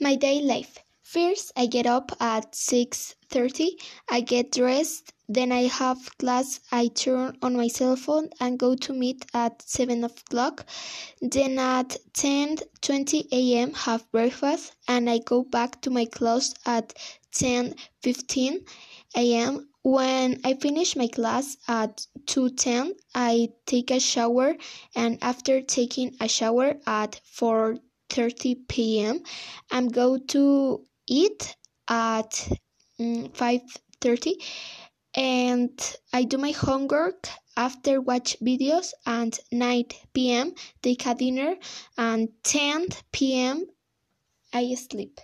My day life. First, I get up at 6:30. I get dressed, then I have class. I turn on my cell phone and go to meet at 7 o'clock. Then at 10:20 a.m. have breakfast and I go back to my class at 10:15 a.m. When I finish my class at 2:10, I take a shower and after taking a shower at 4:30 p.m., I'm go to eat at mm, 5:30 and I do my homework after watch videos and 9 p.m. take a dinner and 10 p.m. I sleep.